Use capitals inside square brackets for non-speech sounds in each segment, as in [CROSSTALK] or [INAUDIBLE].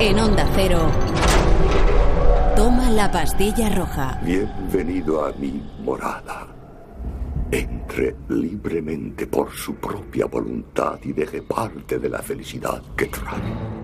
En Onda Cero. Toma la pastilla roja. Bienvenido a mi morada. Entre libremente por su propia voluntad y deje parte de la felicidad que trae.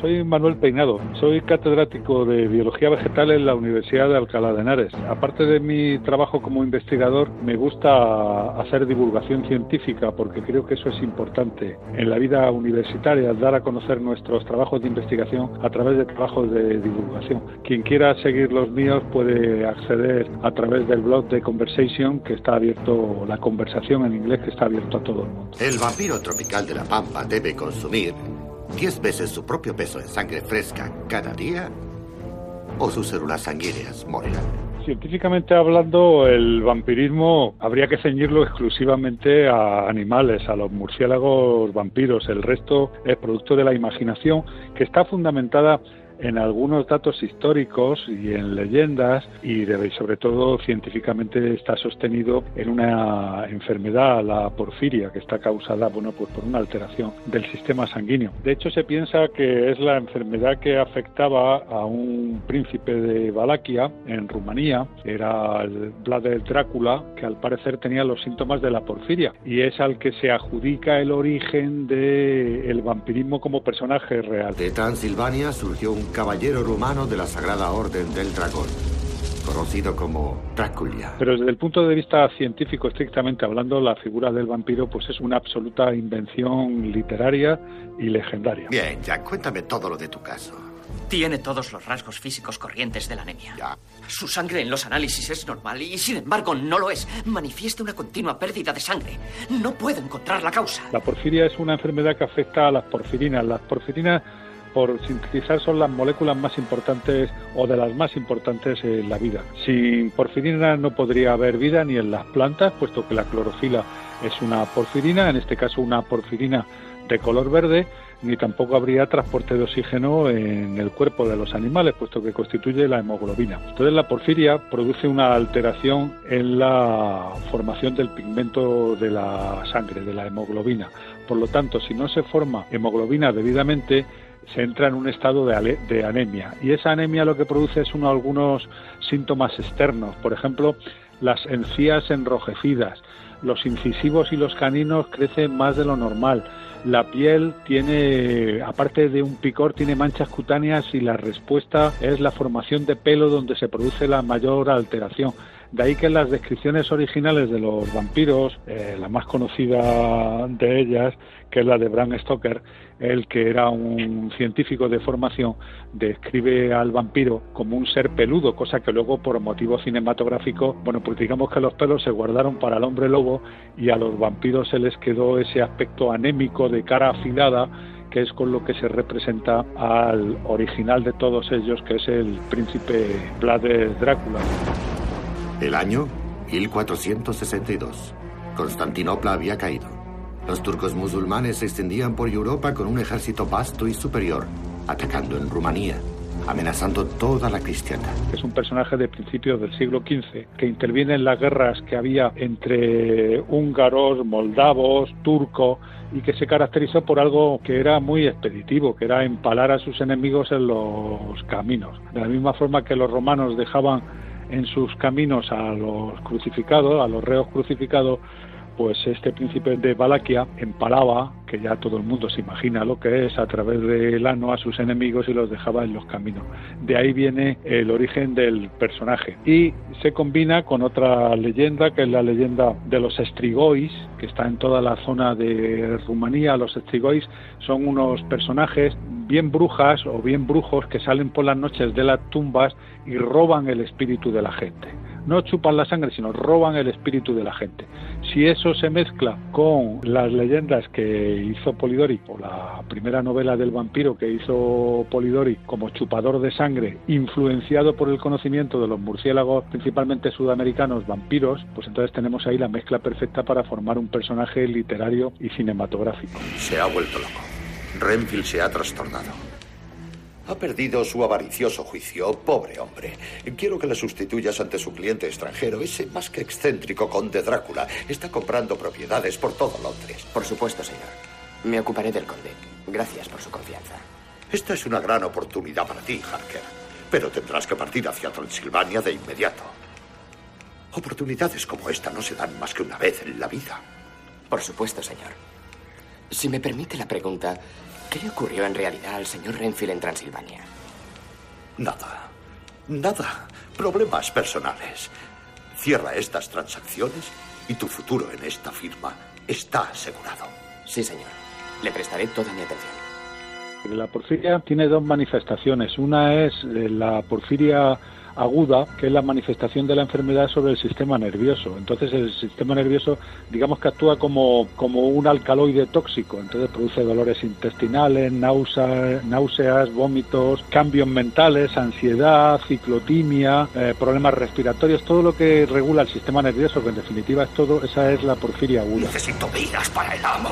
Soy Manuel Peinado, soy catedrático de Biología Vegetal en la Universidad de Alcalá de Henares. Aparte de mi trabajo como investigador, me gusta hacer divulgación científica porque creo que eso es importante en la vida universitaria, dar a conocer nuestros trabajos de investigación a través de trabajos de divulgación. Quien quiera seguir los míos puede acceder a través del blog de Conversation que está abierto, la conversación en inglés que está abierto a todo el mundo. El vampiro tropical de la Pampa debe consumir 10 veces su propio peso en sangre fresca cada día o sus células sanguíneas morirán. Científicamente hablando, el vampirismo habría que ceñirlo exclusivamente a animales, a los murciélagos vampiros. El resto es producto de la imaginación que está fundamentada en algunos datos históricos y en leyendas y sobre todo científicamente está sostenido en una enfermedad, la porfiria, que está causada bueno, pues por una alteración del sistema sanguíneo. De hecho, se piensa que es la enfermedad que afectaba a un príncipe de Valaquia en Rumanía, era el Vlad de Drácula, que al parecer tenía los síntomas de la porfiria y es al que se adjudica el origen del vampirismo como personaje real. De Transilvania surgió un caballero rumano de la Sagrada Orden del Dragón, conocido como Drácula. Pero desde el punto de vista científico, estrictamente hablando, la figura del vampiro pues es una absoluta invención literaria y legendaria. Bien, ya cuéntame todo lo de tu caso. Tiene todos los rasgos físicos corrientes de la anemia. Ya. Su sangre en los análisis es normal y sin embargo no lo es. Manifiesta una continua pérdida de sangre. No puedo encontrar la causa. La porfiria es una enfermedad que afecta a las porfirinas. Las porfirinas por sintetizar son las moléculas más importantes o de las más importantes en la vida. Sin porfirina no podría haber vida ni en las plantas, puesto que la clorofila es una porfirina, en este caso una porfirina de color verde, ni tampoco habría transporte de oxígeno en el cuerpo de los animales, puesto que constituye la hemoglobina. Entonces la porfiria produce una alteración en la formación del pigmento de la sangre, de la hemoglobina. Por lo tanto, si no se forma hemoglobina debidamente, se entra en un estado de, de, anemia. Y esa anemia lo que produce es uno, algunos síntomas externos, por ejemplo, las encías enrojecidas, los incisivos y los caninos crecen más de lo normal, la piel tiene, aparte de un picor, tiene manchas cutáneas y la respuesta es la formación de pelo donde se produce la mayor alteración. De ahí que las descripciones originales de los vampiros, eh, la más conocida de ellas, que es la de Bram Stoker, el que era un científico de formación, describe al vampiro como un ser peludo, cosa que luego por motivos cinematográficos, bueno, pues digamos que los pelos se guardaron para el hombre lobo y a los vampiros se les quedó ese aspecto anémico de cara afilada que es con lo que se representa al original de todos ellos, que es el príncipe Vlad Drácula. El año 1462. Constantinopla había caído. Los turcos musulmanes se extendían por Europa con un ejército vasto y superior, atacando en Rumanía, amenazando toda la cristiandad. Es un personaje de principios del siglo XV que interviene en las guerras que había entre húngaros, moldavos, turcos y que se caracterizó por algo que era muy expeditivo, que era empalar a sus enemigos en los caminos. De la misma forma que los romanos dejaban en sus caminos a los crucificados, a los reos crucificados, pues este príncipe de Valaquia empalaba, que ya todo el mundo se imagina lo que es, a través del ano a sus enemigos y los dejaba en los caminos. De ahí viene el origen del personaje. Y se combina con otra leyenda, que es la leyenda de los estrigois, que está en toda la zona de Rumanía. Los estrigois son unos personajes bien brujas o bien brujos que salen por las noches de las tumbas y roban el espíritu de la gente. No chupan la sangre, sino roban el espíritu de la gente. Si eso se mezcla con las leyendas que hizo Polidori, o la primera novela del vampiro que hizo Polidori como chupador de sangre, influenciado por el conocimiento de los murciélagos, principalmente sudamericanos, vampiros, pues entonces tenemos ahí la mezcla perfecta para formar un personaje literario y cinematográfico. Se ha vuelto loco. Renfield se ha trastornado. Ha perdido su avaricioso juicio, pobre hombre. Quiero que le sustituyas ante su cliente extranjero. Ese más que excéntrico conde Drácula está comprando propiedades por todo Londres. Por supuesto, señor. Me ocuparé del conde. Gracias por su confianza. Esta es una gran oportunidad para ti, Harker. Pero tendrás que partir hacia Transilvania de inmediato. Oportunidades como esta no se dan más que una vez en la vida. Por supuesto, señor. Si me permite la pregunta, ¿qué le ocurrió en realidad al señor Renfield en Transilvania? Nada. Nada. Problemas personales. Cierra estas transacciones y tu futuro en esta firma está asegurado. Sí, señor. Le prestaré toda mi atención. La porfiria tiene dos manifestaciones. Una es eh, la porfiria aguda, que es la manifestación de la enfermedad sobre el sistema nervioso. Entonces el sistema nervioso, digamos que actúa como, como un alcaloide tóxico, entonces produce dolores intestinales, náuseas, náuseas vómitos, cambios mentales, ansiedad, ciclotimia, eh, problemas respiratorios, todo lo que regula el sistema nervioso, que en definitiva es todo, esa es la porfiria aguda. Necesito vidas para el amo.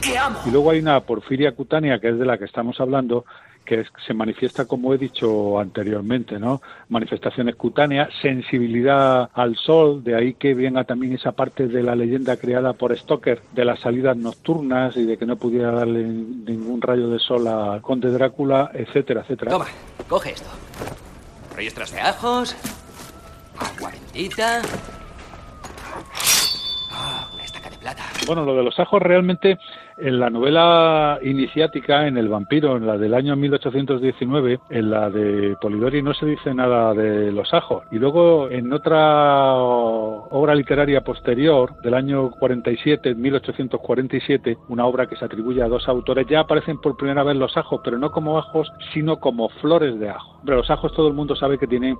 ¿Qué, amo? Y luego hay una porfiria cutánea, que es de la que estamos hablando, que se manifiesta como he dicho anteriormente, ¿no? Manifestaciones cutáneas, sensibilidad al sol, de ahí que venga también esa parte de la leyenda creada por Stoker de las salidas nocturnas y de que no pudiera darle ningún rayo de sol al conde Drácula, etcétera, etcétera. Toma, coge esto. Registros de ajos, agua bendita. Ah, una estaca de plata. Bueno, lo de los ajos realmente en la novela iniciática, en El vampiro, en la del año 1819, en la de Polidori no se dice nada de los ajos. Y luego en otra obra literaria posterior, del año 47, 1847, una obra que se atribuye a dos autores, ya aparecen por primera vez los ajos, pero no como ajos, sino como flores de ajo. Pero los ajos todo el mundo sabe que tienen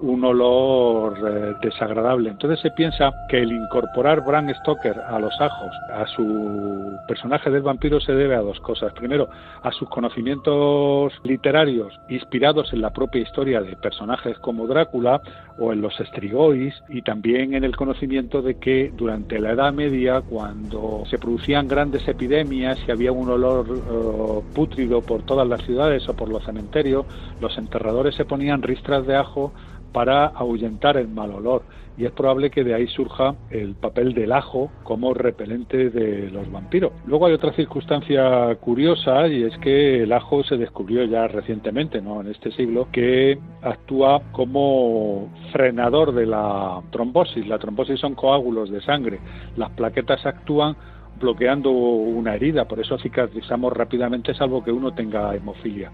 un olor eh, desagradable. Entonces se piensa que el incorporar Bram Stoker a los ajos, a su personaje del vampiro, se debe a dos cosas. Primero, a sus conocimientos literarios inspirados en la propia historia de personajes como Drácula o en los Strigoi y también en el conocimiento de que durante la Edad Media, cuando se producían grandes epidemias y había un olor uh, pútrido por todas las ciudades o por los cementerios, los enterradores se ponían ristras de ajo para ahuyentar el mal olor y es probable que de ahí surja el papel del ajo como repelente de los vampiros. Luego hay otra circunstancia curiosa y es que el ajo se descubrió ya recientemente, ¿no? en este siglo, que actúa como frenador de la trombosis. La trombosis son coágulos de sangre. Las plaquetas actúan bloqueando una herida, por eso cicatrizamos rápidamente salvo que uno tenga hemofilia.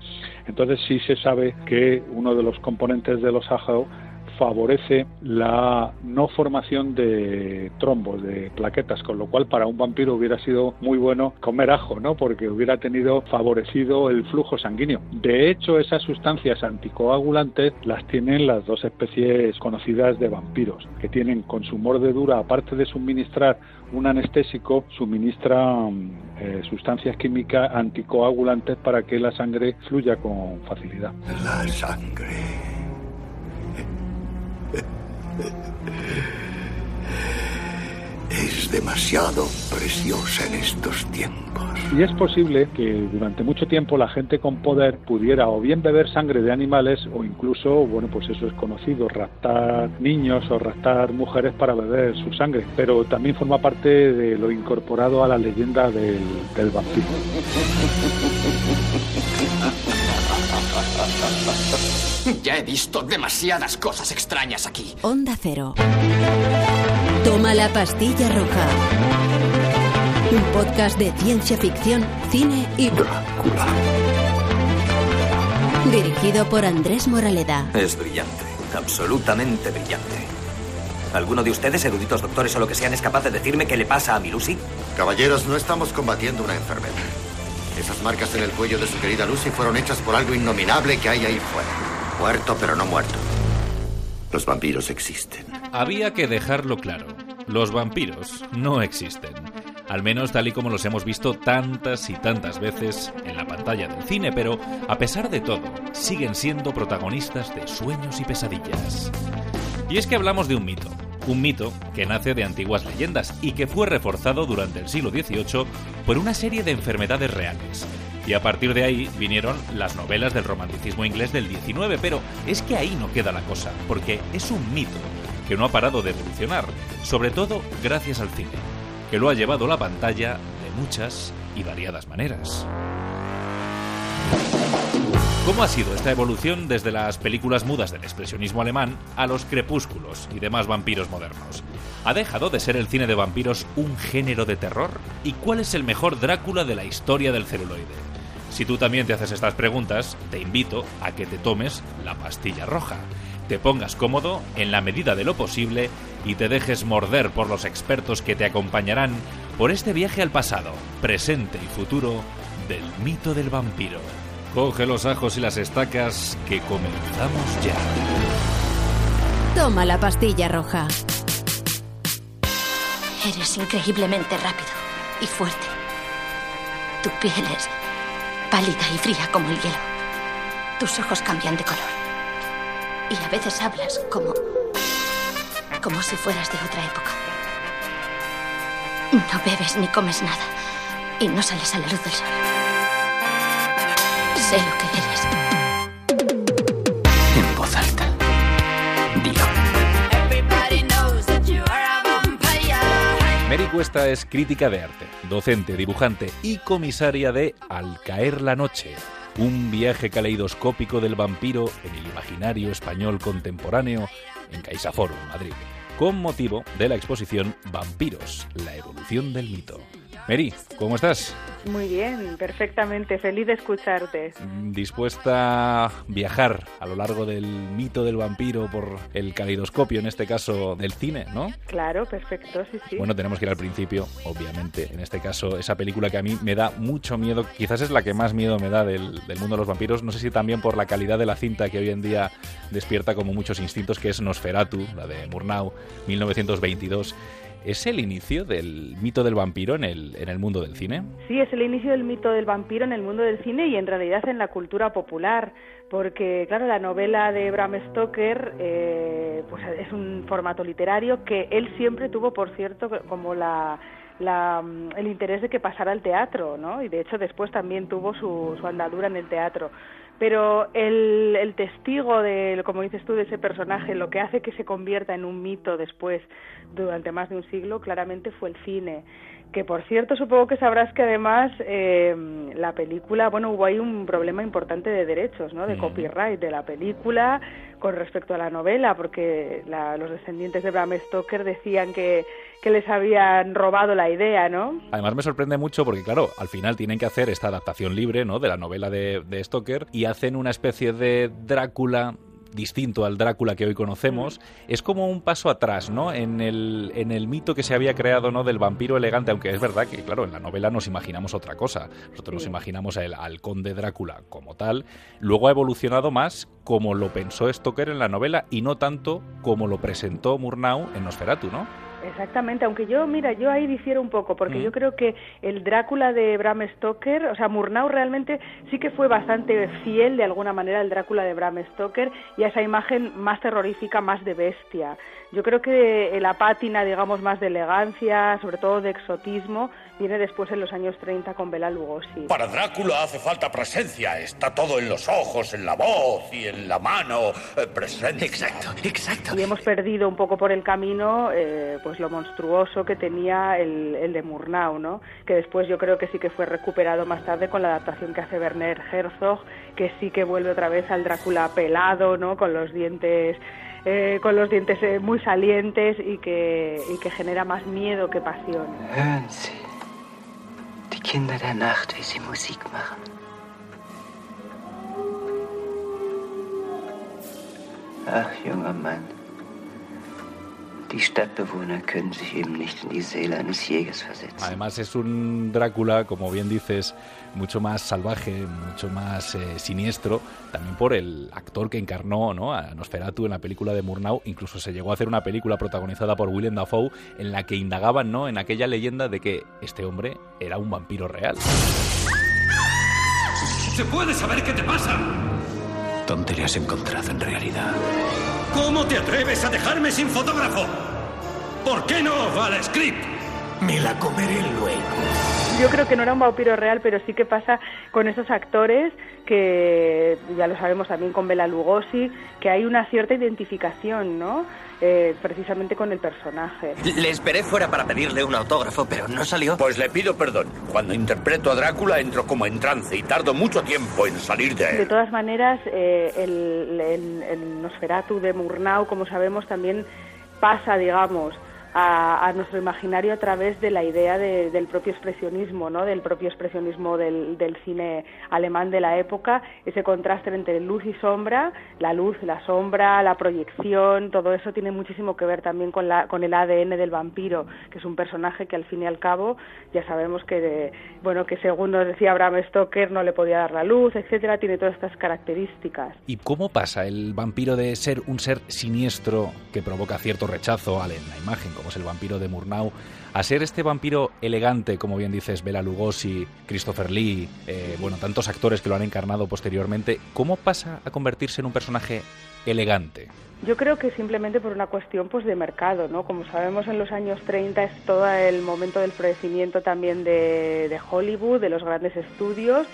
Entonces sí se sabe que uno de los componentes de los ajos favorece la no formación de trombos, de plaquetas, con lo cual para un vampiro hubiera sido muy bueno comer ajo, ¿no? Porque hubiera tenido favorecido el flujo sanguíneo. De hecho, esas sustancias anticoagulantes las tienen las dos especies conocidas de vampiros, que tienen con su mordedura, aparte de suministrar un anestésico, suministran eh, sustancias químicas anticoagulantes para que la sangre fluya con facilidad. La sangre es demasiado preciosa en estos tiempos. Y es posible que durante mucho tiempo la gente con poder pudiera o bien beber sangre de animales o incluso, bueno, pues eso es conocido, raptar niños o raptar mujeres para beber su sangre. Pero también forma parte de lo incorporado a la leyenda del, del vampiro. [LAUGHS] [LAUGHS] Ya he visto demasiadas cosas extrañas aquí. Onda Cero. Toma la pastilla roja. Un podcast de ciencia ficción, cine y... Drácula. Dirigido por Andrés Moraleda. Es brillante, absolutamente brillante. ¿Alguno de ustedes, eruditos doctores o lo que sean, es capaz de decirme qué le pasa a mi Lucy? Caballeros, no estamos combatiendo una enfermedad. Esas marcas en el cuello de su querida Lucy fueron hechas por algo innominable que hay ahí fuera. Muerto, pero no muerto. Los vampiros existen. Había que dejarlo claro. Los vampiros no existen. Al menos tal y como los hemos visto tantas y tantas veces en la pantalla del cine, pero a pesar de todo, siguen siendo protagonistas de sueños y pesadillas. Y es que hablamos de un mito, un mito que nace de antiguas leyendas y que fue reforzado durante el siglo XVIII por una serie de enfermedades reales. Y a partir de ahí vinieron las novelas del romanticismo inglés del XIX, pero es que ahí no queda la cosa, porque es un mito que no ha parado de evolucionar, sobre todo gracias al cine, que lo ha llevado a la pantalla de muchas y variadas maneras. ¿Cómo ha sido esta evolución desde las películas mudas del expresionismo alemán a los crepúsculos y demás vampiros modernos? ¿Ha dejado de ser el cine de vampiros un género de terror? ¿Y cuál es el mejor Drácula de la historia del celuloide? Si tú también te haces estas preguntas, te invito a que te tomes la pastilla roja, te pongas cómodo en la medida de lo posible y te dejes morder por los expertos que te acompañarán por este viaje al pasado, presente y futuro del mito del vampiro. Coge los ajos y las estacas que comenzamos ya. Toma la pastilla roja. Eres increíblemente rápido y fuerte. Tu piel es pálida y fría como el hielo. Tus ojos cambian de color. Y a veces hablas como... como si fueras de otra época. No bebes ni comes nada. Y no sales a la luz del sol. Sé lo que eres. En voz alta. Dilo. Mary Cuesta es crítica de arte, docente, dibujante y comisaria de Al caer la noche, un viaje caleidoscópico del vampiro en el imaginario español contemporáneo en CaixaForum, Madrid, con motivo de la exposición Vampiros, la evolución del mito. Mary, ¿cómo estás? Muy bien, perfectamente. Feliz de escucharte. ¿Dispuesta a viajar a lo largo del mito del vampiro por el caleidoscopio, en este caso del cine, no? Claro, perfecto, sí, sí. Bueno, tenemos que ir al principio, obviamente. En este caso, esa película que a mí me da mucho miedo, quizás es la que más miedo me da del, del mundo de los vampiros. No sé si también por la calidad de la cinta que hoy en día despierta como muchos instintos, que es Nosferatu, la de Murnau, 1922. ¿Es el inicio del mito del vampiro en el, en el mundo del cine? Sí, es el inicio del mito del vampiro en el mundo del cine y en realidad en la cultura popular, porque claro, la novela de Bram Stoker eh, pues es un formato literario que él siempre tuvo, por cierto, como la, la, el interés de que pasara al teatro, ¿no? Y de hecho después también tuvo su, su andadura en el teatro pero el, el, testigo de, como dices tú, de ese personaje, lo que hace que se convierta en un mito después, durante más de un siglo, claramente fue el cine. Que por cierto, supongo que sabrás que además eh, la película, bueno, hubo ahí un problema importante de derechos, ¿no? De copyright de la película con respecto a la novela, porque la, los descendientes de Bram Stoker decían que, que les habían robado la idea, ¿no? Además me sorprende mucho porque, claro, al final tienen que hacer esta adaptación libre, ¿no? De la novela de, de Stoker y hacen una especie de Drácula distinto al Drácula que hoy conocemos, es como un paso atrás, ¿no? En el, en el mito que se había creado, ¿no? Del vampiro elegante, aunque es verdad que, claro, en la novela nos imaginamos otra cosa. Nosotros nos imaginamos al, al conde Drácula como tal. Luego ha evolucionado más como lo pensó Stoker en la novela y no tanto como lo presentó Murnau en Nosferatu, ¿no? Exactamente, aunque yo, mira, yo ahí difiero un poco, porque mm. yo creo que el Drácula de Bram Stoker, o sea, Murnau realmente sí que fue bastante fiel de alguna manera al Drácula de Bram Stoker y a esa imagen más terrorífica, más de bestia. Yo creo que la pátina, digamos, más de elegancia, sobre todo de exotismo, viene después en los años 30 con Bela Lugosi. Para Drácula hace falta presencia, está todo en los ojos, en la voz y en la mano, eh, presencia. Exacto, exacto. Y hemos perdido un poco por el camino eh, pues lo monstruoso que tenía el, el, de Murnau, ¿no? Que después yo creo que sí que fue recuperado más tarde con la adaptación que hace Werner Herzog, que sí que vuelve otra vez al Drácula pelado, ¿no? Con los dientes eh, con los dientes eh, muy salientes y que, y que genera más miedo que pasión. Hören Sie, die Kinder der Nacht, wie sie Musik machen. Ach, junger Mann, die Stadtbewohner können sich eben nicht in die Seele eines Jägers versetzen. Además es un Drácula, como bien dices, mucho más salvaje, mucho más eh, siniestro, también por el actor que encarnó ¿no? a Nosferatu en la película de Murnau. Incluso se llegó a hacer una película protagonizada por Willem Dafoe en la que indagaban ¿no? en aquella leyenda de que este hombre era un vampiro real. ¿Se puede saber qué te pasa? ¿Dónde le has encontrado en realidad? ¿Cómo te atreves a dejarme sin fotógrafo? ¿Por qué no va al script? Me la comeré luego. Yo creo que no era un vampiro real, pero sí que pasa con esos actores que ya lo sabemos también con Bela Lugosi, que hay una cierta identificación, ¿no? Eh, precisamente con el personaje. Le esperé fuera para pedirle un autógrafo, pero no salió. Pues le pido perdón. Cuando interpreto a Drácula entro como en trance y tardo mucho tiempo en salir de él. De todas maneras, eh, el, el, el Nosferatu de Murnau, como sabemos, también pasa, digamos, a, nuestro imaginario a través de la idea de, del propio expresionismo, ¿no? del propio expresionismo del, del, cine alemán de la época, ese contraste entre luz y sombra, la luz, la sombra, la proyección, todo eso tiene muchísimo que ver también con, la, con el ADN del vampiro, que es un personaje que al fin y al cabo ya sabemos que, de, bueno, que según nos decía Bram Stoker no le podía dar la luz, etcétera, tiene todas estas características. ¿Y cómo pasa el vampiro de ser un ser siniestro que provoca cierto rechazo a la imagen? Como es el vampiro de Murnau, a ser este vampiro elegante, como bien dices, Bela Lugosi, Christopher Lee, eh, bueno, tantos actores que lo han encarnado posteriormente, ¿cómo pasa a convertirse en un personaje elegante? Yo creo que simplemente por una cuestión pues de mercado, ¿no? Como sabemos en los años 30 es todo el momento del florecimiento también de, de Hollywood, de los grandes estudios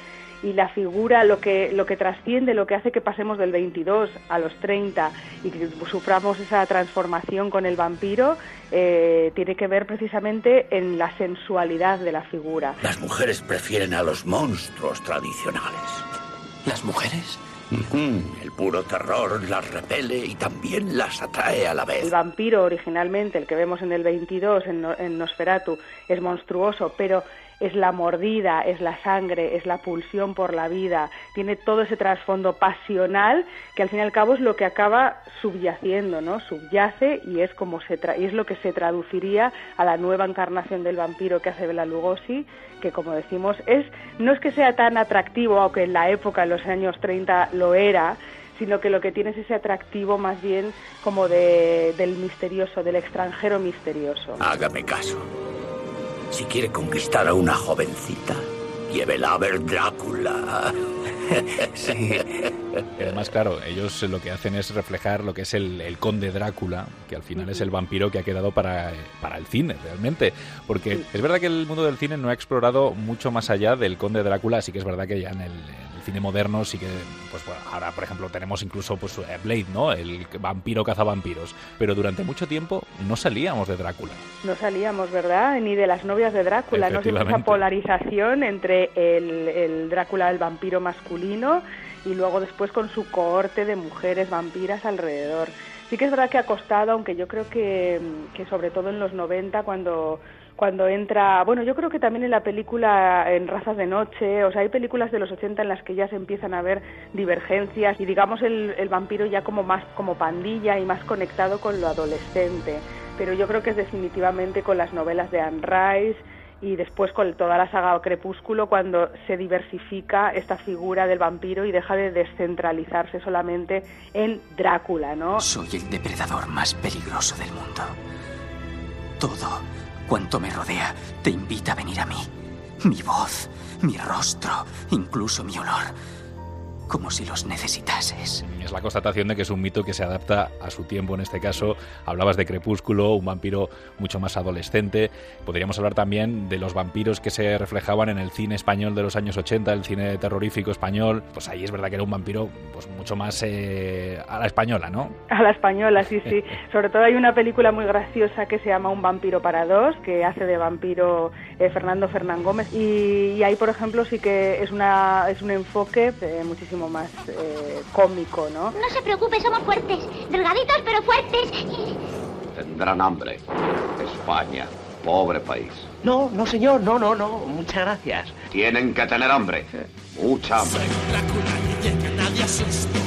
y la figura, lo que, lo que trasciende, lo que hace que pasemos del 22 a los 30 y que suframos esa transformación con el vampiro, eh, tiene que ver precisamente en la sensualidad de la figura. Las mujeres prefieren a los monstruos tradicionales. ¿Las mujeres? El puro terror las repele y también las atrae a la vez. El vampiro originalmente, el que vemos en el 22, en, en Nosferatu, es monstruoso, pero es la mordida, es la sangre, es la pulsión por la vida, tiene todo ese trasfondo pasional que al fin y al cabo es lo que acaba subyaciendo, ¿no? Subyace y es como se tra y es lo que se traduciría a la nueva encarnación del vampiro que hace Bela Lugosi, que como decimos es no es que sea tan atractivo, aunque en la época en los años 30 lo era, sino que lo que tiene es ese atractivo más bien como de, del misterioso, del extranjero misterioso. Hágame caso. Si quiere conquistar a una jovencita, llévela a ver Drácula. [LAUGHS] Sí. Además, claro, ellos lo que hacen es reflejar lo que es el, el conde Drácula, que al final es el vampiro que ha quedado para, para el cine, realmente. Porque es verdad que el mundo del cine no ha explorado mucho más allá del conde Drácula, así que es verdad que ya en el cine moderno sí que, pues bueno, ahora por ejemplo tenemos incluso pues Blade, ¿no? El vampiro cazavampiros. Pero durante mucho tiempo no salíamos de Drácula. No salíamos, ¿verdad? Ni de las novias de Drácula, ¿no? Esa polarización entre el, el Drácula, el vampiro masculino, y luego después con su cohorte de mujeres vampiras alrededor. Sí que es verdad que ha costado, aunque yo creo que, que sobre todo en los 90, cuando cuando entra, bueno, yo creo que también en la película en Razas de Noche, o sea, hay películas de los 80 en las que ya se empiezan a ver divergencias y digamos el, el vampiro ya como más como pandilla y más conectado con lo adolescente, pero yo creo que es definitivamente con las novelas de Anne Rice y después con toda la saga Crepúsculo cuando se diversifica esta figura del vampiro y deja de descentralizarse solamente en Drácula, ¿no? Soy el depredador más peligroso del mundo. Todo cuanto me rodea te invita a venir a mí. Mi voz, mi rostro, incluso mi olor. Como si los necesitases. Es la constatación de que es un mito que se adapta a su tiempo. En este caso, hablabas de Crepúsculo, un vampiro mucho más adolescente. Podríamos hablar también de los vampiros que se reflejaban en el cine español de los años 80, el cine terrorífico español. Pues ahí es verdad que era un vampiro pues mucho más eh, a la española, ¿no? A la española, sí, sí. [LAUGHS] Sobre todo hay una película muy graciosa que se llama Un vampiro para dos, que hace de vampiro eh, Fernando Fernán Gómez. Y, y, ahí, por ejemplo, sí que es, una, es un enfoque eh, muchísimo más eh, cómico, ¿no? No se preocupe, somos fuertes, delgaditos pero fuertes. Tendrán hambre. España, pobre país. No, no señor, no, no, no, muchas gracias. Tienen que tener hambre, mucha hambre. Soy Drácula y que nadie asusto.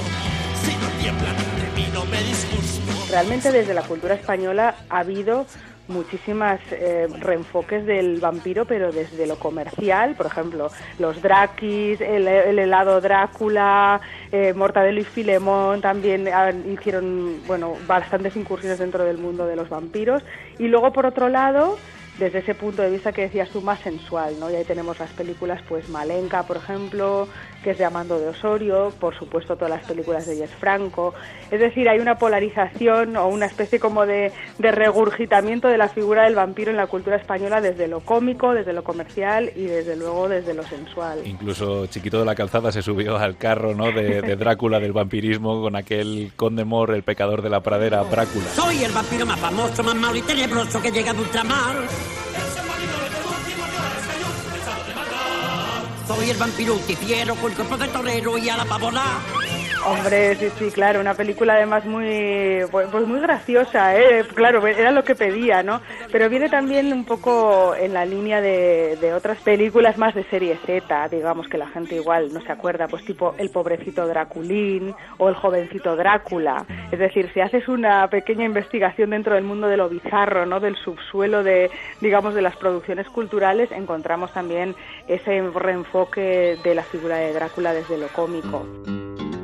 Si no tiemblan ante mí no me disgusto. Realmente desde la cultura española ha habido muchísimas eh, reenfoques del vampiro, pero desde lo comercial, por ejemplo, los Drakis, el, el helado Drácula, eh, Mortadelo y Filemón también hicieron, bueno, bastantes incursiones dentro del mundo de los vampiros. Y luego, por otro lado, desde ese punto de vista que decías tú más sensual, ¿no? Y ahí tenemos las películas, pues Malenka, por ejemplo, que es de Amando de Osorio, por supuesto todas las películas de Jess Franco. Es decir, hay una polarización o una especie como de, de regurgitamiento de la figura del vampiro en la cultura española desde lo cómico, desde lo comercial y desde luego desde lo sensual. Incluso Chiquito de la Calzada se subió al carro ¿no? de, de Drácula, del vampirismo, con aquel conde Mor, el pecador de la pradera, Drácula. Soy el vampiro más famoso, más malo y tenebroso que llega de ultramar. Soy el vampiro ultifiero con cuerpo de torero y a la pavona. Hombre, sí, sí, claro, una película además muy, pues pues muy graciosa, ¿eh? claro, era lo que pedía, ¿no? Pero viene también un poco en la línea de, de otras películas más de serie Z, digamos que la gente igual no se acuerda, pues tipo El pobrecito Draculín o El jovencito Drácula. Es decir, si haces una pequeña investigación dentro del mundo de lo bizarro, ¿no? Del subsuelo de, digamos, de las producciones culturales, encontramos también ese reenfoque de la figura de Drácula desde lo cómico.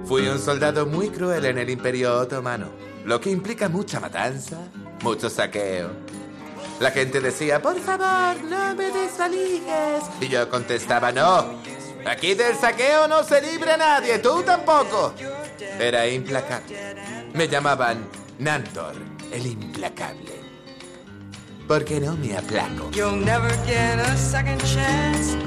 Fui un soldado muy cruel en el Imperio Otomano, lo que implica mucha matanza, mucho saqueo. La gente decía, por favor, no me desvaligues. Y yo contestaba, no. Aquí del saqueo no se libre nadie, tú tampoco. Era implacable. Me llamaban Nantor, el implacable. Porque no me aplaco.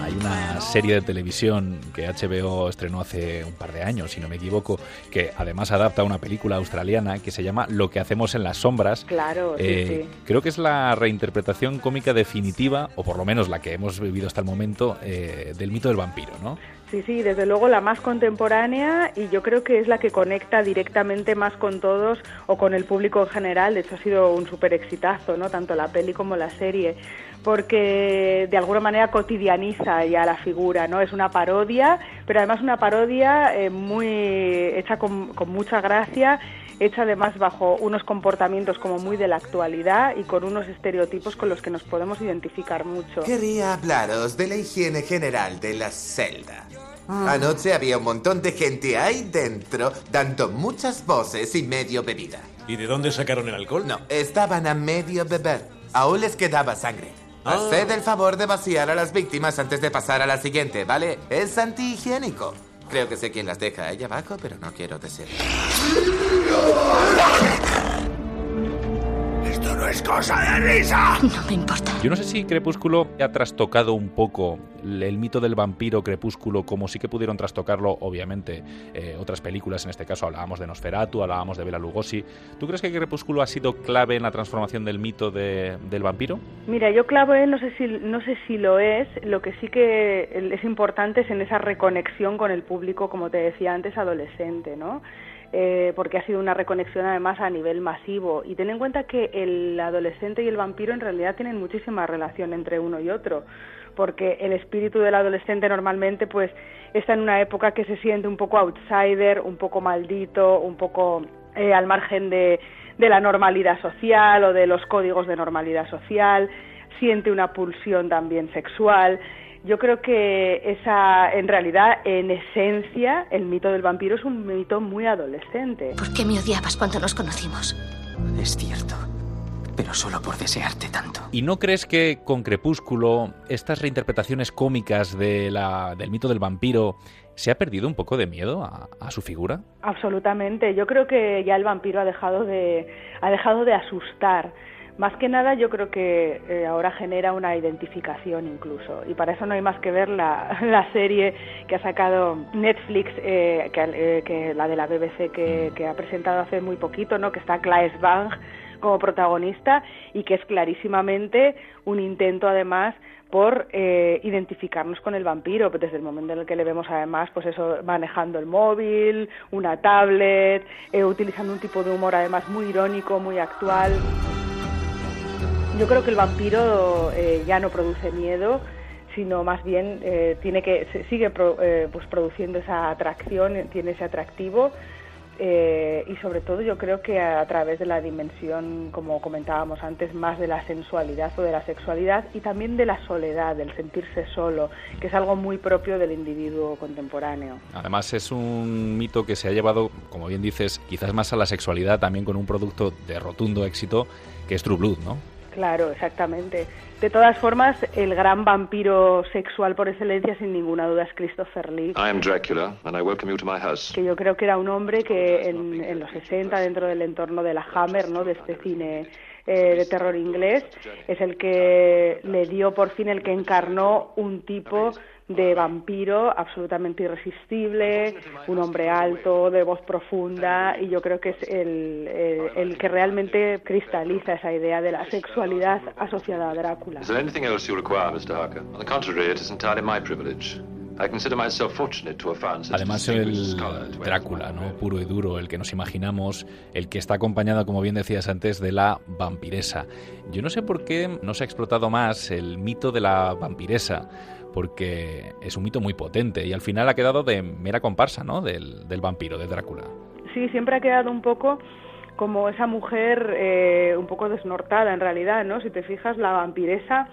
Hay una serie de televisión que HBO estrenó hace un par de años, si no me equivoco, que además adapta a una película australiana que se llama Lo que hacemos en las sombras. Claro, sí, Eh, sí. Creo que es la reinterpretación cómica definitiva, o por lo menos la que hemos vivido hasta el momento, eh, del mito del vampiro, ¿no? Sí, sí, desde luego la más contemporánea y yo creo que es la que conecta directamente más con todos o con el público en general. De hecho, ha sido un súper exitazo, ¿no? Tanto la peli como la serie, porque de alguna manera cotidianiza ya la figura, ¿no? Es una parodia, pero además una parodia eh, muy hecha con, con mucha gracia hecha además bajo unos comportamientos como muy de la actualidad y con unos estereotipos con los que nos podemos identificar mucho. Quería hablaros de la higiene general de la celda. Anoche había un montón de gente ahí dentro dando muchas voces y medio bebida. ¿Y de dónde sacaron el alcohol? No, estaban a medio beber. Aún les quedaba sangre. Ah. Haced el favor de vaciar a las víctimas antes de pasar a la siguiente, ¿vale? Es antihigiénico. Creo que sé quién las deja ahí abajo, pero no quiero decirlo. No es cosa de risa. No me importa. Yo no sé si Crepúsculo ha trastocado un poco el mito del vampiro Crepúsculo, como sí que pudieron trastocarlo, obviamente, eh, otras películas. En este caso hablábamos de Nosferatu, hablábamos de Bela Lugosi. ¿Tú crees que Crepúsculo ha sido clave en la transformación del mito de- del vampiro? Mira, yo clavo en, no sé si no sé si lo es, lo que sí que es importante es en esa reconexión con el público, como te decía antes, adolescente, ¿no? Eh, porque ha sido una reconexión además a nivel masivo. Y ten en cuenta que el adolescente y el vampiro en realidad tienen muchísima relación entre uno y otro, porque el espíritu del adolescente normalmente pues está en una época que se siente un poco outsider, un poco maldito, un poco eh, al margen de, de la normalidad social o de los códigos de normalidad social, siente una pulsión también sexual. Yo creo que esa, en realidad, en esencia, el mito del vampiro es un mito muy adolescente. ¿Por qué me odiabas cuando nos conocimos? Es cierto, pero solo por desearte tanto. ¿Y no crees que con Crepúsculo estas reinterpretaciones cómicas de la- del mito del vampiro se ha perdido un poco de miedo a, a su figura? Absolutamente. Yo creo que ya el vampiro ha dejado de, ha dejado de asustar. Más que nada, yo creo que eh, ahora genera una identificación incluso. Y para eso no hay más que ver la, [LAUGHS] la serie que ha sacado Netflix, eh, que, eh, que la de la BBC que, que ha presentado hace muy poquito, ¿no? que está Claes Bang como protagonista y que es clarísimamente un intento además por eh, identificarnos con el vampiro desde el momento en el que le vemos además pues eso manejando el móvil una tablet eh, utilizando un tipo de humor además muy irónico muy actual yo creo que el vampiro eh, ya no produce miedo sino más bien eh, tiene que sigue pro- eh, pues produciendo esa atracción tiene ese atractivo eh, y sobre todo yo creo que a, través de la dimensión, como comentábamos antes, más de la sensualidad o de la sexualidad y también de la soledad, del sentirse solo, que es algo muy propio del individuo contemporáneo. Además es un mito que se ha llevado, como bien dices, quizás más a la sexualidad, también con un producto de rotundo éxito, que es True Blood, ¿no? Claro, exactamente. De todas formas, el gran vampiro sexual por excelencia, sin ninguna duda, es Christopher Lee. I am Dracula, and I welcome you to my house. Que yo creo que era un hombre que en, en los 60, dentro del entorno de la Hammer, ¿no? de este cine eh, de terror inglés, es el que le dio por fin, el que encarnó un tipo de vampiro absolutamente irresistible, un hombre alto, de voz profunda, y yo creo que es el, el, el que realmente cristaliza esa idea de la sexualidad asociada a Drácula. Además el Drácula, ¿no? Puro y duro, el que nos imaginamos, el que está acompañado, como bien decías antes, de la vampiresa. Yo no sé por qué no se ha explotado más el mito de la vampiresa, porque es un mito muy potente y al final ha quedado de mera comparsa, ¿no? Del, del vampiro, de Drácula. Sí, siempre ha quedado un poco como esa mujer eh, un poco desnortada en realidad, ¿no? Si te fijas, la vampiresa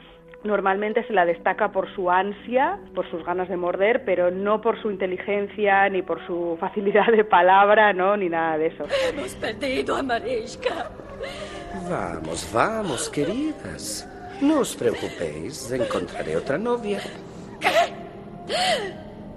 normalmente se la destaca por su ansia, por sus ganas de morder, pero no por su inteligencia ni por su [LAUGHS] facilidad de palabra, ¿no? Ni nada de eso. Hemos perdido a Marishka. Vamos, vamos, queridas. No os preocupéis, encontraré otra novia.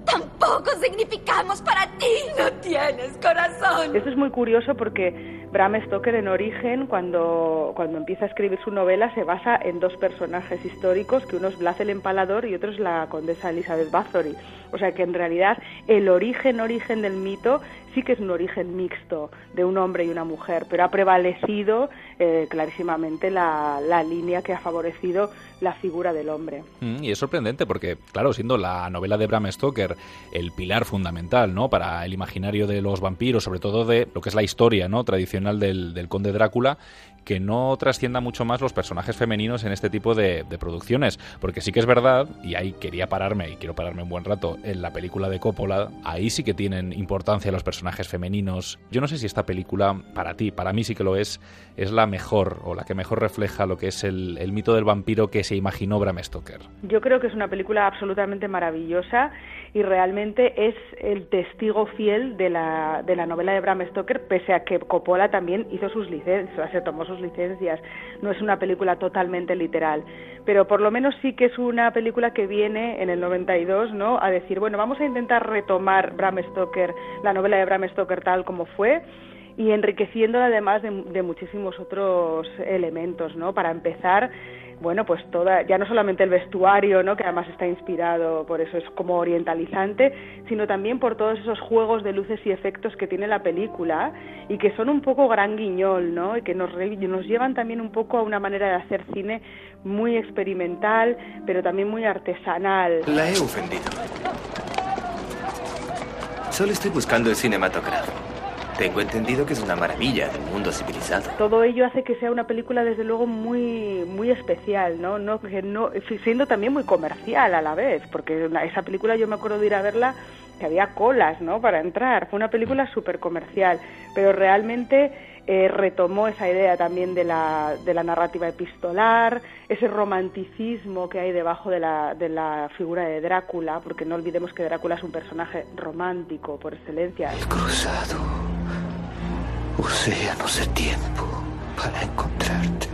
Tampoco significamos para ti. No tienes corazón. Esto es muy curioso porque Bram Stoker en origen, cuando, cuando empieza a escribir su novela, se basa en dos personajes históricos, que uno es Blas el Empalador y otro es la condesa Elizabeth Bathory. O sea que en realidad el origen, origen del mito sí que es un origen mixto de un hombre y una mujer, pero ha prevalecido eh, clarísimamente la, la línea que ha favorecido la figura del hombre. Mm, y es sorprendente porque, claro, siendo la novela de Bram Stoker el pilar fundamental, ¿no? Para el imaginario de los vampiros, sobre todo de lo que es la historia, ¿no? Tradicional del, del conde Drácula, que no trascienda mucho más los personajes femeninos en este tipo de, producciones. Porque sí que es verdad, y ahí quería pararme, y quiero pararme un buen rato, en la película de Coppola, ahí sí que tienen importancia los personajes femeninos. Yo no sé si esta película, para ti, para mí sí que lo es, es la mejor, o la que mejor refleja lo que es el, el mito del vampiro que se imaginó Bram Stoker. Yo creo que es una película absolutamente maravillosa y realmente es el testigo fiel de la, de la novela de Bram Stoker, pese a que Coppola también hizo sus licencias, se tomó sus licencias. No es una película totalmente literal, pero por lo menos sí que es una película que viene en el 92, ¿no? A decir, bueno, vamos a intentar retomar Bram Stoker, la novela de Bram Stoker tal como fue y enriqueciéndola además de, de muchísimos otros elementos, ¿no? Para empezar, bueno, pues toda, ya no solamente el vestuario, ¿no? que además está inspirado, por eso es como orientalizante, sino también por todos esos juegos de luces y efectos que tiene la película y que son un poco gran guiñol, ¿no? Y que nos, nos llevan también un poco a una manera de hacer cine muy experimental, pero también muy artesanal. La he ofendido. Solo estoy buscando el cinematógrafo. Tengo entendido que es una maravilla del mundo civilizado. Todo ello hace que sea una película desde luego muy muy especial, ¿no? no, que no siendo también muy comercial a la vez, porque esa película yo me acuerdo de ir a verla que había colas, ¿no? Para entrar. Fue una película súper comercial, pero realmente eh, retomó esa idea también de la, de la narrativa epistolar, ese romanticismo que hay debajo de la, de la figura de Drácula, porque no olvidemos que Drácula es un personaje romántico por excelencia. He cruzado océanos de tiempo para encontrarte.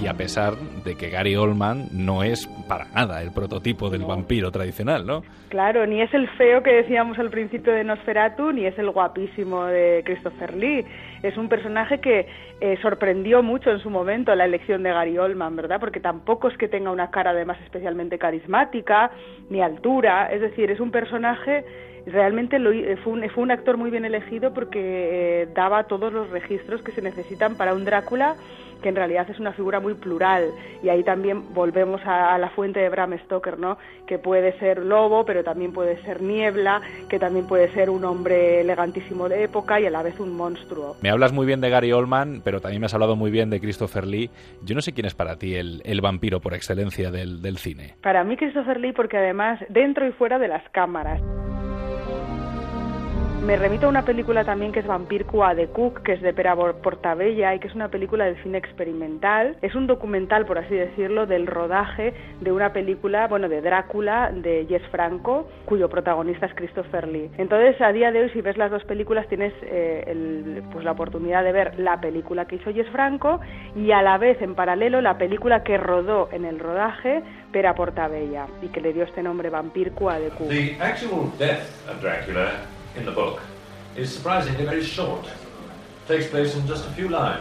Y a pesar de que Gary Oldman no es para nada el prototipo del vampiro tradicional, ¿no? Claro, ni es el feo que decíamos al principio de Nosferatu, ni es el guapísimo de Christopher Lee. Es un personaje que eh, sorprendió mucho en su momento la elección de Gary Oldman, ¿verdad? Porque tampoco es que tenga una cara además especialmente carismática, ni altura, es decir, es un personaje realmente lo, fue, un, fue un actor muy bien elegido porque eh, daba todos los registros que se necesitan para un Drácula que en realidad es una figura muy plural y ahí también volvemos a, a, la fuente de Bram Stoker, ¿no? Que puede ser lobo, pero también puede ser niebla, que también puede ser un hombre elegantísimo de época y a la vez un monstruo. Me hablas muy bien de Gary Oldman, pero también me has hablado muy bien de Christopher Lee. Yo no sé quién es para ti el, el vampiro por excelencia del, del cine. Para mí Christopher Lee porque además dentro y fuera de las cámaras Me remito a una película también que es Vampircua de Cook, que es de Pera Portabella y que es una película del cine experimental. Es un documental, por así decirlo, del rodaje de una película, bueno, de Drácula de Jess Franco, cuyo protagonista es Christopher Lee. Entonces, a día de hoy, si ves las dos películas, tienes eh, pues la oportunidad de ver la película que hizo Jess Franco y a la vez, en paralelo, la película que rodó en el rodaje Pera Portabella y que le dio este nombre Vampircua de Cook. The actual death of in the book is surprisingly very short.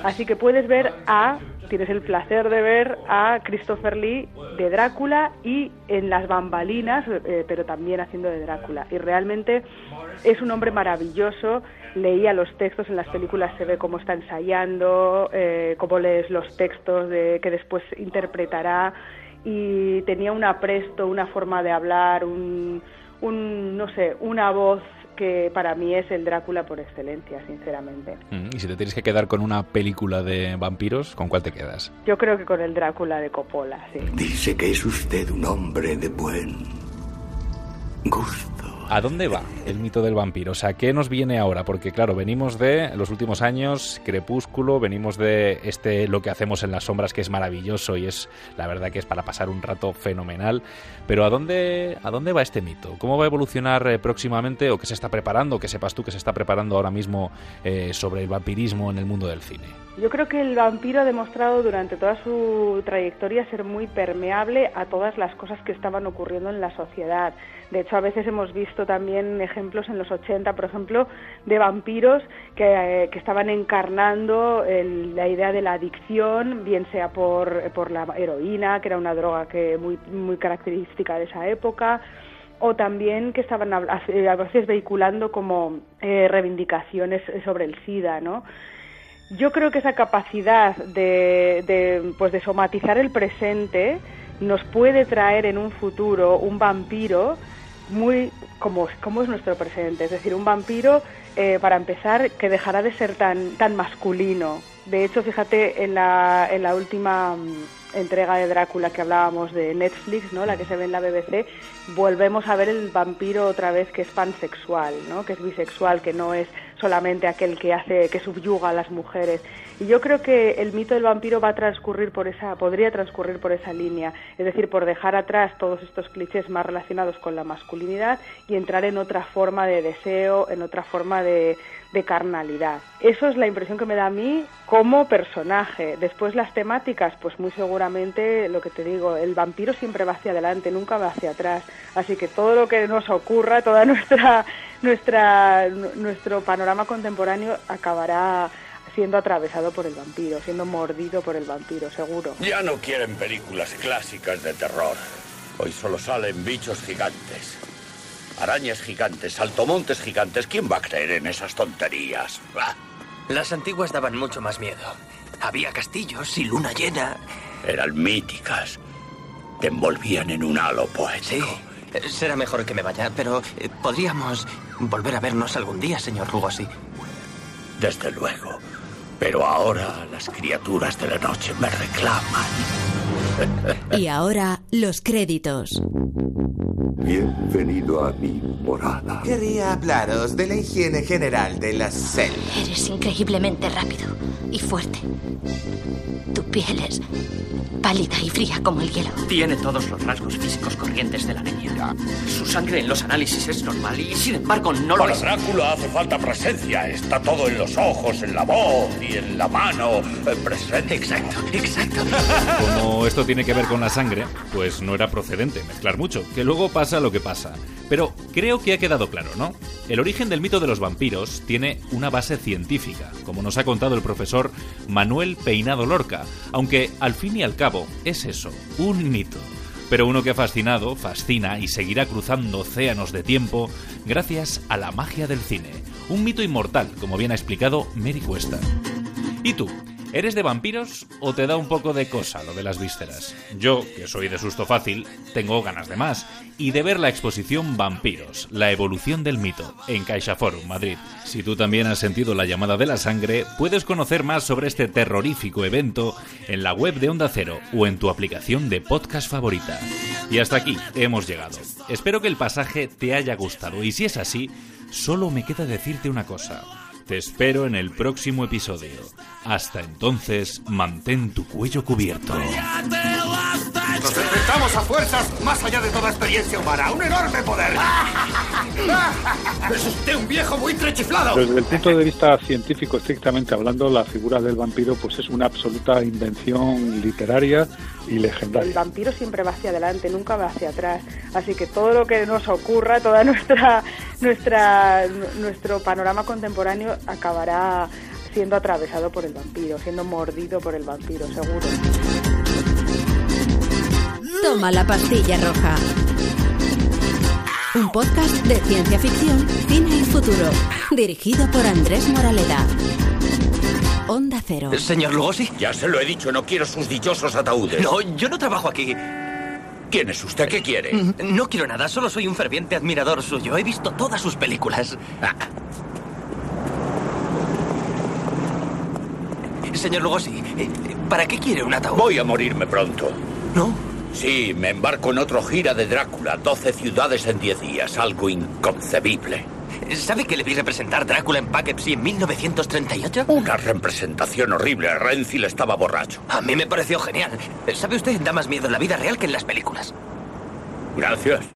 Así que puedes ver a, tienes el placer de ver a Christopher Lee de Drácula y en las bambalinas, eh, pero también haciendo de Drácula. Y realmente es un hombre maravilloso. Leía los textos en las películas, se ve cómo está ensayando, eh, cómo lees los textos de, que después interpretará y tenía un apresto, una forma de hablar, un, un no sé, una voz que para mí es el Drácula por excelencia, sinceramente. Mm, y si te tienes que quedar con una película de vampiros, ¿con cuál te quedas? Yo creo que con el Drácula de Coppola, sí. Dice que es usted un hombre de buen gusto. ¿A dónde va el mito del vampiro? O sea, ¿qué nos viene ahora? Porque claro, venimos de los últimos años, Crepúsculo, venimos de este lo que hacemos en las sombras que es maravilloso y es la verdad que es para pasar un rato fenomenal. Pero ¿a dónde a dónde va este mito? ¿Cómo va a evolucionar eh, próximamente o qué se está preparando? Que sepas tú que se está preparando ahora mismo eh, sobre el vampirismo en el mundo del cine. Yo creo que el vampiro ha demostrado durante toda su trayectoria ser muy permeable a todas las cosas que estaban ocurriendo en la sociedad. De hecho, a veces hemos visto también ejemplos en los 80, por ejemplo, de vampiros que, eh, que estaban encarnando el, la idea de la adicción, bien sea por, por la heroína, que era una droga que muy, muy característica de esa época, o también que estaban a veces vehiculando como eh, reivindicaciones sobre el SIDA, ¿no? Yo creo que esa capacidad de, de, pues de somatizar el presente nos puede traer en un futuro un vampiro muy como, como es nuestro presente, es decir, un vampiro, eh, para empezar, que dejará de ser tan, tan masculino. De hecho, fíjate, en la, en la última mm, entrega de Drácula que hablábamos de Netflix, ¿no? la que se ve en la BBC, volvemos a ver el vampiro otra vez que es pansexual, ¿no? que es bisexual, que no es solamente aquel que hace que subyuga a las mujeres. Y yo creo que el mito del vampiro va a transcurrir por esa, podría transcurrir por esa línea, es decir, por dejar atrás todos estos clichés más relacionados con la masculinidad y entrar en otra forma de deseo, en otra forma de, de carnalidad. Eso es la impresión que me da a mí como personaje. Después las temáticas, pues muy seguramente lo que te digo, el vampiro siempre va hacia adelante, nunca va hacia atrás. Así que todo lo que nos ocurra, toda nuestra nuestra nuestro panorama contemporáneo acabará siendo atravesado por el vampiro, siendo mordido por el vampiro, seguro. Ya no quieren películas clásicas de terror. Hoy solo salen bichos gigantes. Arañas gigantes, saltomontes gigantes. ¿Quién va a creer en esas tonterías? Bah. Las antiguas daban mucho más miedo. Había castillos y luna llena. Eran míticas. Te envolvían en un halo poético. Sí, será mejor que me vaya, pero eh, podríamos volver a vernos algún día, señor Lugosi. Desde luego. Pero ahora las criaturas de la noche me reclaman. Y ahora los créditos. Bienvenido a mi morada. Quería hablaros de la higiene general de la selva. Eres increíblemente rápido y fuerte. Tu piel es pálida y fría como el hielo. Tiene todos los rasgos físicos corrientes de la anemia. Su sangre en los análisis es normal y sin embargo no lo Para es. Drácula hace falta presencia. Está todo en los ojos, en la voz y en la mano. Eh, Presente. Exacto, exacto. [LAUGHS] Como esto tiene que ver con la sangre, pues no era procedente mezclar mucho, que luego pasa lo que pasa. Pero creo que ha quedado claro, ¿no? El origen del mito de los vampiros tiene una base científica, como nos ha contado el profesor Manuel Peinado Lorca, aunque al fin y al cabo es eso, un mito. Pero uno que ha fascinado, fascina y seguirá cruzando océanos de tiempo gracias a la magia del cine. Un mito inmortal, como bien ha explicado Mary Cuesta. ¿Y tú? ¿Eres de vampiros o te da un poco de cosa lo de las vísceras? Yo, que soy de susto fácil, tengo ganas de más y de ver la exposición Vampiros, la evolución del mito, en CaixaForum, Madrid. Si tú también has sentido la llamada de la sangre, puedes conocer más sobre este terrorífico evento en la web de Onda Cero o en tu aplicación de podcast favorita. Y hasta aquí hemos llegado. Espero que el pasaje te haya gustado y si es así, solo me queda decirte una cosa. Te espero en el próximo episodio. Hasta entonces, mantén tu cuello cubierto. Nos enfrentamos a fuerzas más allá de toda experiencia humana. ¡Un enorme poder! ¡Es usted un viejo muy trechiflado! Desde el punto de vista científico, estrictamente hablando, la figura del vampiro pues es una absoluta invención literaria y El legendaria. vampiro siempre va hacia adelante, nunca va hacia atrás. Así que todo lo que nos ocurra, toda nuestra, nuestra, nuestro panorama contemporáneo acabará siendo atravesado por el vampiro, siendo mordido por el vampiro, seguro. Toma la pastilla roja. Un podcast de ciencia ficción, cine y futuro. Dirigido por Andrés Moraleda. Onda Cero. Señor Lugosi. Ya se lo he dicho, no quiero sus dichosos ataúdes. No, yo no trabajo aquí. ¿Quién es usted? ¿Qué quiere? No quiero nada, solo soy un ferviente admirador suyo. He visto todas sus películas. Ah. Señor Lugosi, eh, ¿para qué quiere un ataúd? Voy a morirme pronto. ¿No? Sí, me embarco en otro gira de Drácula. 12 ciudades en 10 días. Algo inconcebible. ¿Sabe que le vi representar Drácula en Poughkeepsie en 1938? Una representación horrible. Renfield estaba borracho. A mí me pareció genial. ¿Sabe usted? Da más miedo en la vida real que en las películas. Gracias.